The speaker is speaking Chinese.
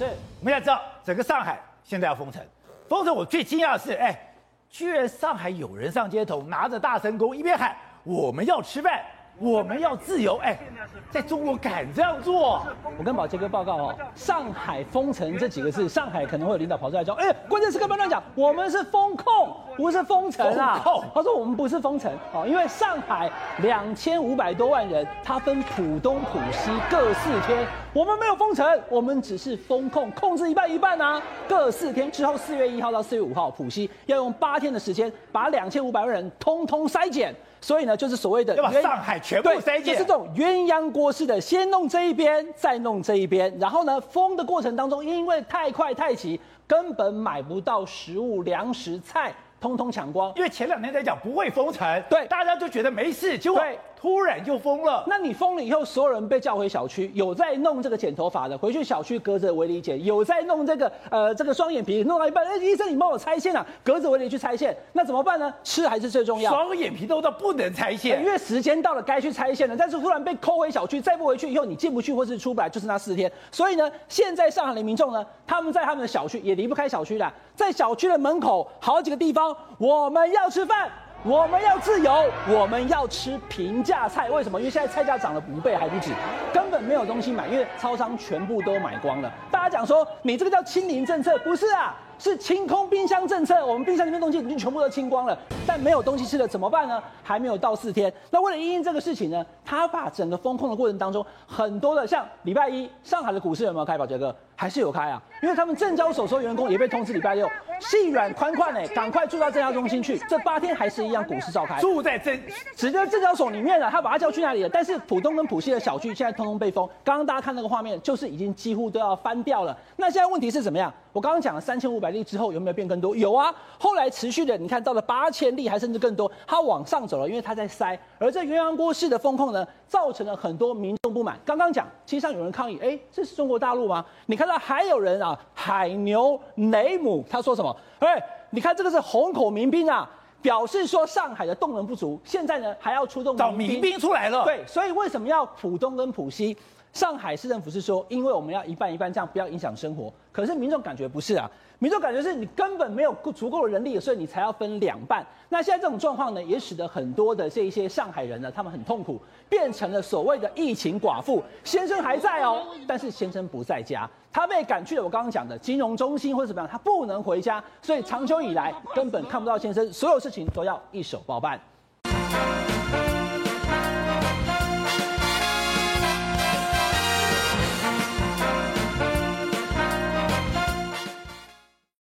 是，我们要知道整个上海现在要封城，封城我最惊讶的是，哎，居然上海有人上街头拿着大神弓，一边喊我们要吃饭。我们要自由，哎，在中国敢这样做？我跟宝杰哥报告哦，上海封城这几个字，上海可能会有领导跑出来讲，哎，关键时刻不要乱讲，我们是封控，不是封城啊。他说我们不是封城哦，因为上海两千五百多万人，他分浦东、浦西各四天，我们没有封城，我们只是封控，控制一半一半啊，各四天之后，四月一号到四月五号，浦西要用八天的时间把两千五百万人通通筛检。所以呢，就是所谓的要把上海全部筛检，就是这种鸳鸯锅式的，先弄这一边，再弄这一边，然后呢，封的过程当中，因为太快太急，根本买不到食物、粮食、菜，通通抢光。因为前两天在讲不会封城，对，大家就觉得没事，结果对。突然就封了，那你封了以后，所有人被叫回小区，有在弄这个剪头发的，回去小区隔着围篱剪；有在弄这个呃这个双眼皮，弄到一半，哎，医生你帮我拆线啊，隔着围篱去拆线，那怎么办呢？吃还是最重要。双眼皮都到不能拆线，因为时间到了该去拆线了，但是突然被扣回小区，再不回去以后，你进不去或是出不来，就是那四天。所以呢，现在上海的民众呢，他们在他们的小区也离不开小区的，在小区的门口好几个地方，我们要吃饭。我们要自由，我们要吃平价菜。为什么？因为现在菜价涨了五倍还不止，根本没有东西买，因为超商全部都买光了。大家讲说，你这个叫清零政策，不是啊？是清空冰箱政策，我们冰箱里面东西已经全部都清光了，但没有东西吃了，怎么办呢？还没有到四天，那为了因应这个事情呢，他把整个封控的过程当中，很多的像礼拜一上海的股市有没有开？宝杰哥还是有开啊，因为他们证交所说员工也被通知礼拜六细软宽宽呢，赶快住到证交中心去，这八天还是一样股市召开，住在证直接证交所里面了，他把他叫去那里了？但是浦东跟浦西的小区现在通通被封，刚刚大家看那个画面，就是已经几乎都要翻掉了。那现在问题是怎么样？我刚刚讲了三千五百例之后有没有变更多？有啊，后来持续的，你看到了八千例，还甚至更多，它往上走了，因为它在塞。而这鸳鸯锅式的风控呢，造成了很多民众不满。刚刚讲，街上有人抗议，哎，这是中国大陆吗？你看到还有人啊，海牛雷姆他说什么？哎，你看这个是虹口民兵啊，表示说上海的动能不足，现在呢还要出动找民兵出来了。对，所以为什么要浦东跟浦西？上海市政府是说，因为我们要一半一半，这样不要影响生活。可是民众感觉不是啊，民众感觉是你根本没有足够的人力，所以你才要分两半。那现在这种状况呢，也使得很多的这一些上海人呢，他们很痛苦，变成了所谓的疫情寡妇。先生还在哦，但是先生不在家，他被赶去了。我刚刚讲的金融中心或者怎么样，他不能回家，所以长久以来根本看不到先生，所有事情都要一手包办。